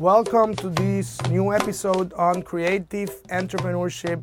Welcome to this new episode on creative entrepreneurship.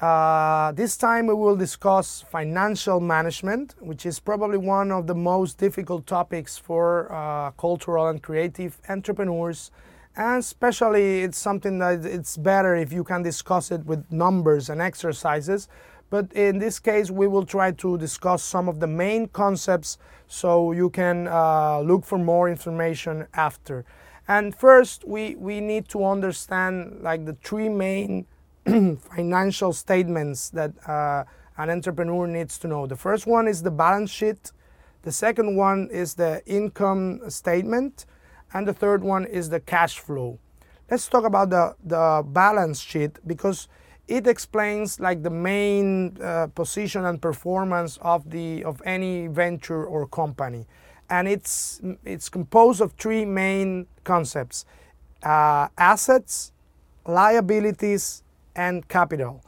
Uh, this time we will discuss financial management, which is probably one of the most difficult topics for uh, cultural and creative entrepreneurs. And especially, it's something that it's better if you can discuss it with numbers and exercises. But in this case, we will try to discuss some of the main concepts so you can uh, look for more information after. And first, we, we need to understand like the three main financial statements that uh, an entrepreneur needs to know. The first one is the balance sheet. The second one is the income statement. And the third one is the cash flow. Let's talk about the, the balance sheet because it explains like the main uh, position and performance of the of any venture or company and it's it's composed of three main concepts uh, assets liabilities and capital.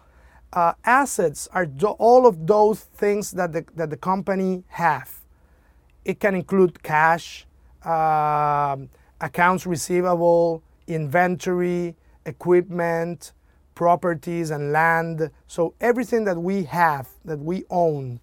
Uh, assets are do- all of those things that the, that the company have. It can include cash um, accounts receivable inventory equipment properties and land. So everything that we have that we own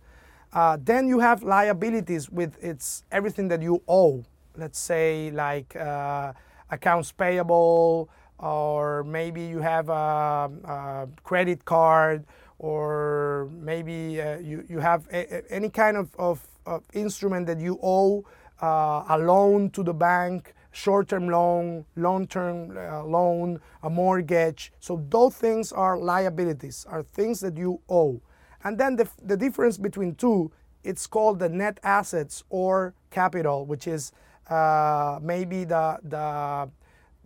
uh, then you have liabilities with its everything that you owe. Let's say like uh, accounts payable, or maybe you have a, a credit card, or maybe uh, you, you have a, a, any kind of, of, of, instrument that you owe, uh, a loan to the bank, short-term loan, long-term uh, loan, a mortgage. So those things are liabilities, are things that you owe. And then the, the difference between two, it's called the net assets or capital, which is uh, maybe the, the,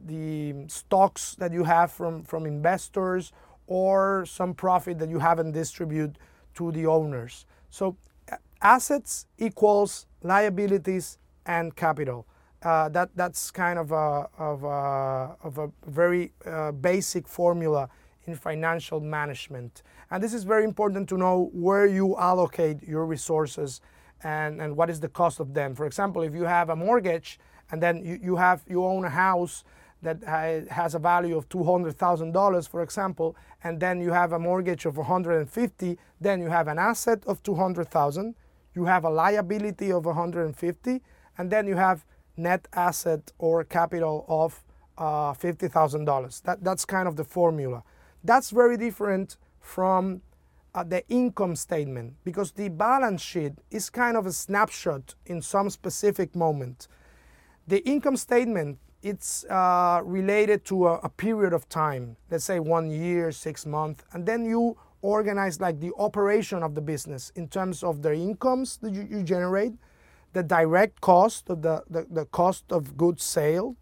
the stocks that you have from, from investors or some profit that you haven't distributed to the owners. So assets equals liabilities and capital. Uh, that, that's kind of a, of a, of a very uh, basic formula in financial management. And this is very important to know where you allocate your resources and, and what is the cost of them. For example, if you have a mortgage and then you, you have you own a house that has a value of $200,000 for example and then you have a mortgage of 150 then you have an asset of 200,000 you have a liability of 150 and then you have net asset or capital of uh, $50,000 that, that's kind of the formula that's very different from uh, the income statement because the balance sheet is kind of a snapshot in some specific moment. The income statement it's uh, related to a, a, period of time, let's say one year, six months, and then you organize like the operation of the business in terms of the incomes that you, you generate, the direct cost of the, the, the cost of goods sale,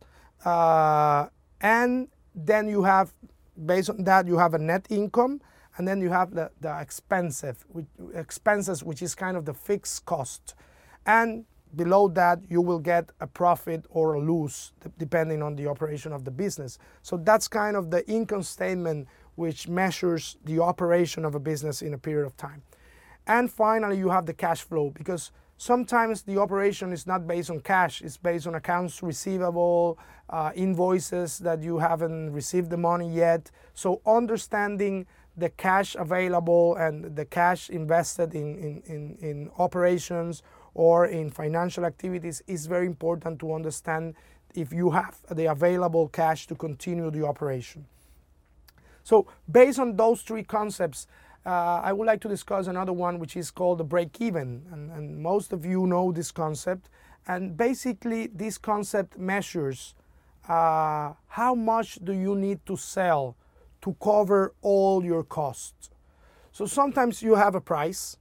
uh, and then you have based on that you have a net income and then you have the, the expensive which, expenses which is kind of the fixed cost. And below that you will get a profit or a loss depending on the operation of the business. So that's kind of the income statement which measures the operation of a business in a period of time. And finally you have the cash flow because Sometimes the operation is not based on cash, it's based on accounts receivable, uh, invoices that you haven't received the money yet. So, understanding the cash available and the cash invested in, in, in, in operations or in financial activities is very important to understand if you have the available cash to continue the operation. So, based on those three concepts, uh, I would like to discuss another one which is called the break even. And, and, most of you know this concept. And basically, this concept measures uh, how much do you need to sell to cover all your costs. So sometimes you have a price,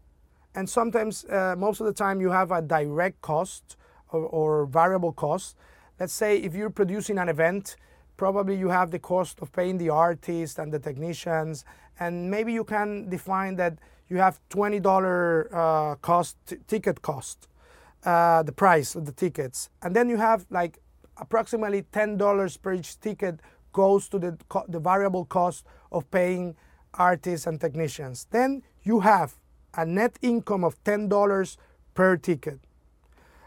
and sometimes, uh, most of the time, you have a direct cost or, or variable cost. Let's say if you're producing an event, probably you have the cost of paying the artists and the technicians and maybe you can define that you have $20 uh, cost ticket cost uh, the price of the tickets. And then you have like approximately $10 per each ticket goes to the, the variable cost of paying artists and technicians. Then you have a net income of $10 per ticket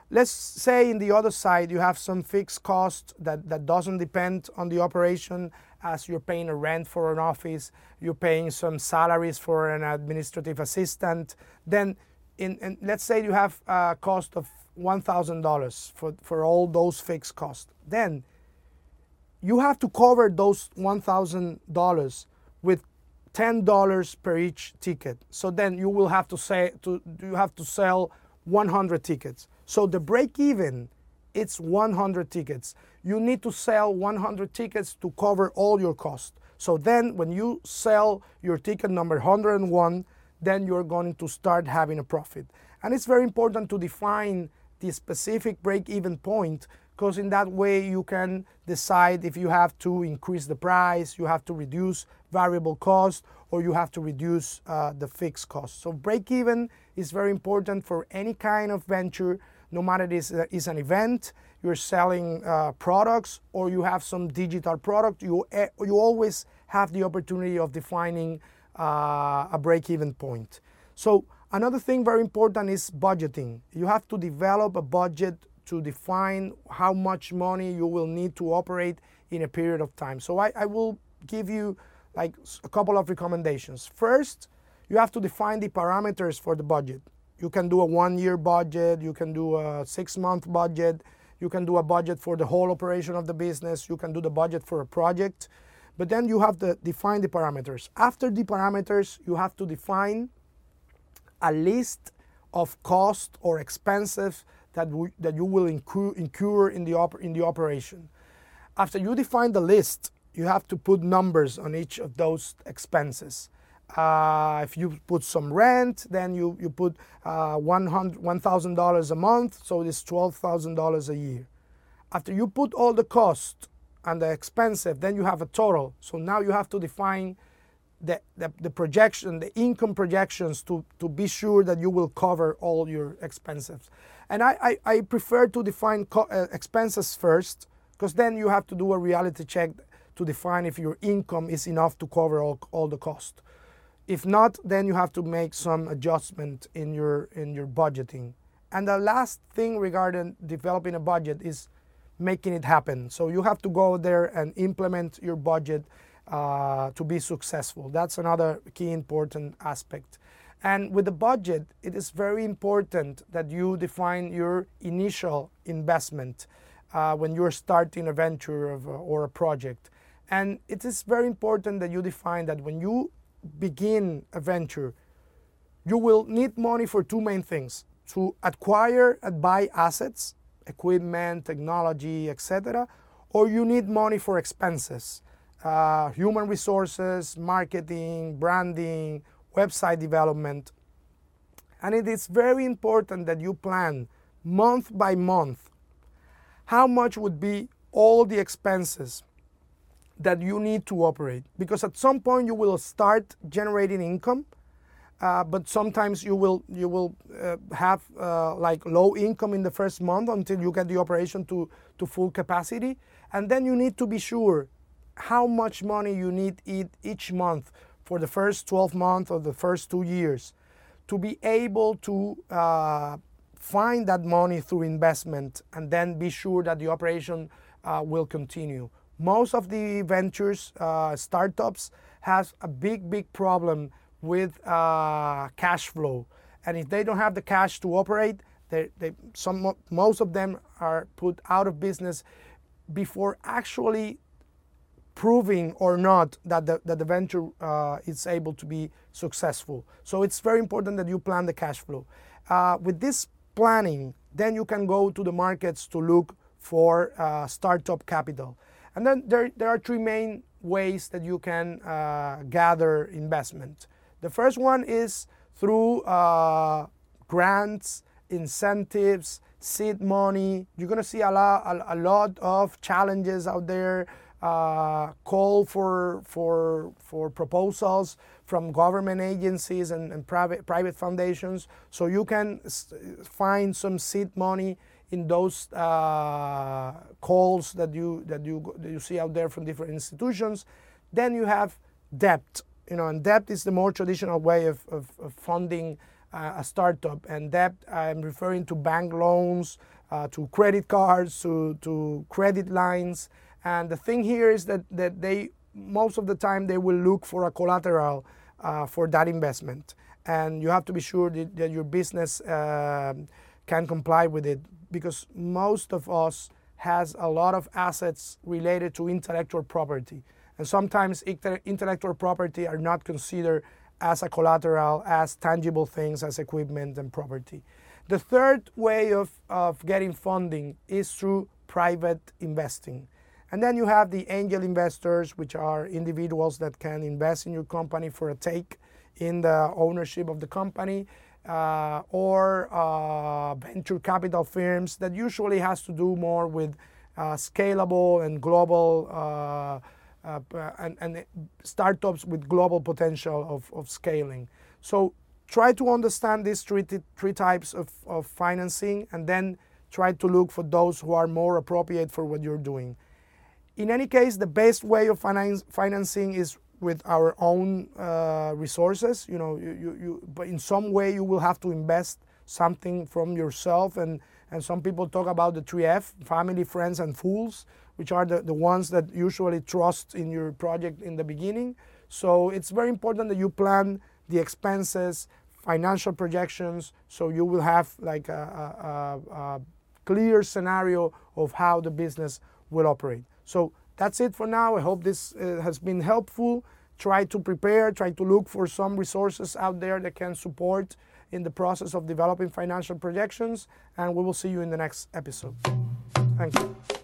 let's say in the other side you have some fixed cost that, that doesn't depend on the operation as you're paying a rent for an office, you're paying some salaries for an administrative assistant. Then in, in let's say you have a cost of $1,000 for, for all those fixed costs. Then you have to cover those $1,000 with $10 per each ticket. So then you will have to say to you have to sell 100 tickets. So the break even it's 100 tickets. You need to sell 100 tickets to cover all your costs. So then when you sell your ticket number 101, then you're going to start having a profit. And it's very important to define the specific break even point because in that way you can decide if you have to increase the price, you have to reduce variable cost, or you have to reduce uh, the fixed cost. So break even is very important for any kind of venture, no matter it is, uh, is an event, you're selling uh, products, or you have some digital product, you, uh, you always have the opportunity of defining uh, a break even point. So another thing very important is budgeting. You have to develop a budget to define how much money you will need to operate in a period of time. So I, I will give you like a couple of recommendations. First, you have to define the parameters for the budget. You can do a one year budget, you can do a six month budget, you can do a budget for the whole operation of the business, you can do the budget for a project, but then you have to define the parameters. After the parameters, you have to define a list of cost or expenses that, that you will incur, incur in, the op- in the operation. After you define the list, you have to put numbers on each of those expenses. Uh, if you put some rent, then you, you put uh, $1,000 a month, so it's $12,000 a year. After you put all the cost and the expensive, then you have a total. So now you have to define the, the, the, projection, the income projections to, to be sure that you will cover all your expenses. And I, I, I prefer to define co- uh, expenses first because then you have to do a reality check to define if your income is enough to cover all, all the cost. If not, then you have to make some adjustment in your in your budgeting. And the last thing regarding developing a budget is making it happen. So you have to go there and implement your budget uh, to be successful. That's another key important aspect. And with the budget, it is very important that you define your initial investment uh, when you're starting a venture of, or a project. And it is very important that you define that when you begin a venture, you will need money for two main things to acquire and buy assets, equipment, technology, etc., or you need money for expenses, uh, human resources, marketing, branding, website development. And it is very important that you plan month by month how much would be all the expenses that you need to operate. Because at some point you will start generating income uh, but sometimes you will you will uh, have uh, like low income in the first month until you get the operation to to full capacity. And then you need to be sure how much money you need each month for the first 12 months or the first two years to be able to uh, find that money through investment and then be sure that the operation uh, will continue most of the ventures uh, startups has a big big problem with uh, cash flow and if they don't have the cash to operate they, they, some, most of them are put out of business before actually proving or not that the, that the venture uh, is able to be successful. So it's very important that you plan the cash flow. Uh, with this planning, then you can go to the markets to look for uh, startup capital. And then there, there are three main ways that you can uh, gather investment. The first one is through uh, grants, incentives, seed money. You're going to see a lot, a, a, lot of challenges out there. Uh, call for for for proposals from government agencies and, and private private foundations, so you can find some seed money in those uh, calls that you that you that you see out there from different institutions. Then you have debt, you know, and debt is the more traditional way of, of, of funding uh, a startup. And debt, I'm referring to bank loans, uh, to credit cards, to, to credit lines. And the thing here is that, that they, most of the time, they will look for a collateral uh, for that investment. And you have to be sure that, that your business uh, can comply with it because most of us has a lot of assets related to intellectual property. And sometimes intellectual property are not considered as a collateral, as tangible things, as equipment and property. The third way of, of getting funding is through private investing. And then you have the angel investors, which are individuals that can invest in your company for a take in the ownership of the company, uh, or uh, venture capital firms that usually has to do more with uh, scalable and global uh, uh, and, and, startups with global potential of, of scaling. So try to understand these three, three types of, of financing and then try to look for those who are more appropriate for what you're doing. In any case, the best way of finance, financing is with our own uh, resources. You know, you, you, you, but in some way you will have to invest something from yourself. And, and some people talk about the 3F, family, friends, and fools, which are the, the ones that usually trust in your project in the beginning. So it's very important that you plan the expenses, financial projections, so you will have like a, a, a clear scenario of how the business will operate. So that's it for now. I hope this uh, has been helpful. Try to prepare, try to look for some resources out there that can support in the process of developing financial projections, and we will see you in the next episode. Thank you.